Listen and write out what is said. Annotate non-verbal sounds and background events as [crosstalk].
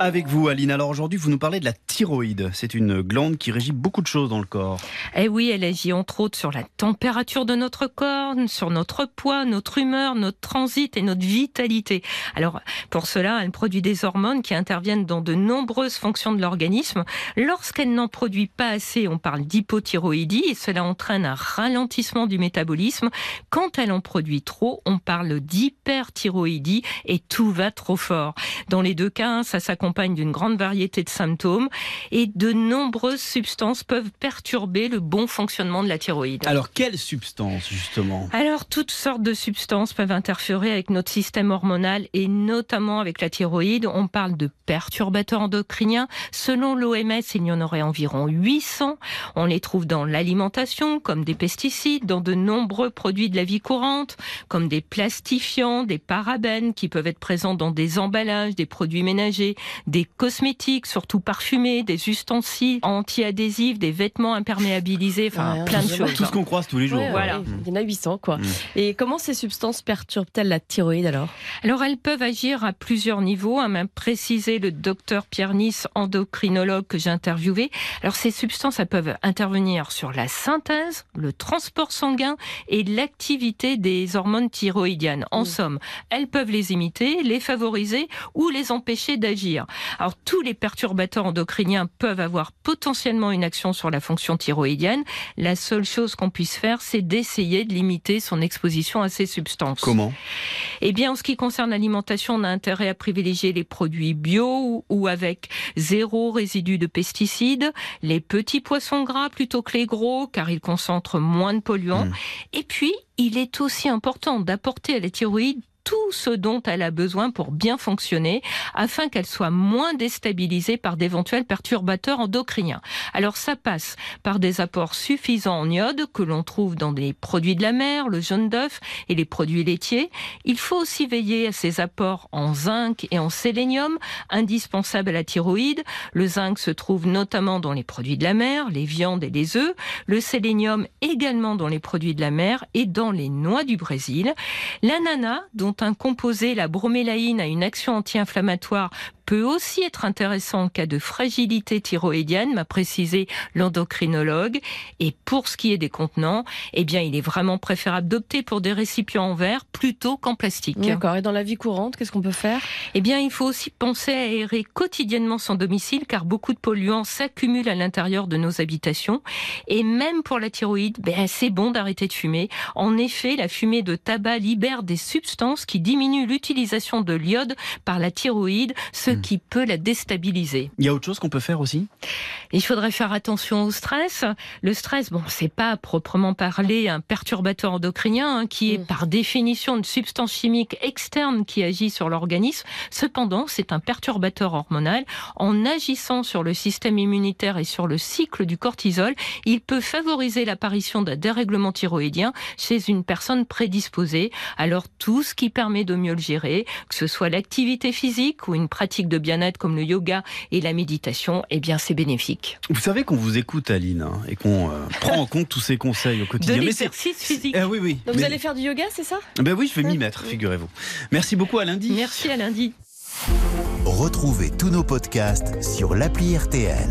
Avec vous, Aline. Alors aujourd'hui, vous nous parlez de la thyroïde. C'est une glande qui régit beaucoup de choses dans le corps. Eh oui, elle agit entre autres sur la température de notre corps, sur notre poids, notre humeur, notre transit et notre vitalité. Alors, pour cela, elle produit des hormones qui interviennent dans de nombreuses fonctions de l'organisme. Lorsqu'elle n'en produit pas assez, on parle d'hypothyroïdie et cela entraîne un ralentissement du métabolisme. Quand elle en produit trop, on parle d'hyperthyroïdie et tout va trop fort. Dans les deux cas, ça s'accompagne d'une grande variété de symptômes et de nombreuses substances peuvent perturber le bon fonctionnement de la thyroïde. Alors, quelles substances, justement? Alors, toutes sortes de substances peuvent interférer avec notre système hormonal et notamment avec la thyroïde. On parle de perturbateurs endocriniens. Selon l'OMS, il y en aurait environ 800. On les trouve dans l'alimentation, comme des pesticides, dans de nombreux produits de la vie courante, comme des plastifiants, des parabènes qui peuvent être présents dans des emballages, des produits ménagers, des cosmétiques, surtout parfumés, des ustensiles anti-adhésifs, des vêtements imperméabilisés, enfin Ouais, plein de choses. Tout ce qu'on croise tous les jours. Ouais, Voilà. Il y en a 800, quoi. Mm. Et comment ces substances perturbent-elles la thyroïde alors? Alors elles peuvent agir à plusieurs niveaux, a même précisé le docteur Pierre Nice, endocrinologue que j'ai interviewé. Alors ces substances, elles peuvent intervenir sur la synthèse, le transport sanguin et l'activité des hormones thyroïdiennes. En Mm. somme, elles peuvent les imiter, les favoriser ou les empêcher d'agir. Alors tous les perturbateurs endocriniens peuvent avoir potentiellement une action sur la fonction thyroïdienne. La seule chose qu'on puisse faire, c'est d'essayer de limiter son exposition à ces substances. Comment? Eh bien, en ce qui concerne l'alimentation, on a intérêt à privilégier les produits bio ou- avec zéro résidu de pesticides, les petits poissons gras plutôt que les gros, car ils concentrent moins de polluants. Mm. Et puis, il est aussi important d'apporter à la thyroïde tout ce dont elle a besoin pour bien fonctionner, afin qu'elle soit moins déstabilisée par d'éventuels perturbateurs endocriniens. Alors ça passe par des apports suffisants en iode que l'on trouve dans des produits de la mer, le jaune d'œuf et les produits laitiers. Il faut aussi veiller à ces apports en zinc et en sélénium, indispensables à la thyroïde. Le zinc se trouve notamment dans les produits de la mer, les viandes et les œufs. Le sélénium également dans les produits de la mer et dans les noix du Brésil. L'ananas, dont un composé, la bromélaïne, a une action anti-inflammatoire, peut aussi être intéressant en cas de fragilité thyroïdienne, m'a précisé l'endocrinologue. Et pour ce qui est des contenants, eh bien, il est vraiment préférable d'opter pour des récipients en verre plutôt qu'en plastique. D'accord. Et dans la vie courante, qu'est-ce qu'on peut faire? Eh bien, il faut aussi penser à aérer quotidiennement son domicile car beaucoup de polluants s'accumulent à l'intérieur de nos habitations. Et même pour la thyroïde, ben, c'est bon d'arrêter de fumer. En effet, la fumée de tabac libère des substances qui diminuent l'utilisation de l'iode par la thyroïde, ce qui peut la déstabiliser. Il y a autre chose qu'on peut faire aussi? Il faudrait faire attention au stress. Le stress, bon, c'est pas à proprement parler un perturbateur endocrinien hein, qui est Mm. par définition une substance chimique externe qui agit sur l'organisme. Cependant, c'est un perturbateur hormonal. En agissant sur le système immunitaire et sur le cycle du cortisol, il peut favoriser l'apparition d'un dérèglement thyroïdien chez une personne prédisposée. Alors tout ce qui permet de mieux le gérer, que ce soit l'activité physique ou une pratique de bien-être comme le yoga et la méditation, eh bien c'est bénéfique. Vous savez qu'on vous écoute, Aline, hein, et qu'on euh, [laughs] prend en compte tous ces conseils au De quotidien. Mais c'est- l'exercice physique. Eh oui, oui. Donc Mais- vous allez faire du yoga, c'est ça? Ben oui, je vais m'y mettre, figurez-vous. Merci beaucoup à lundi. Merci à lundi. Retrouvez tous nos podcasts sur l'appli RTL.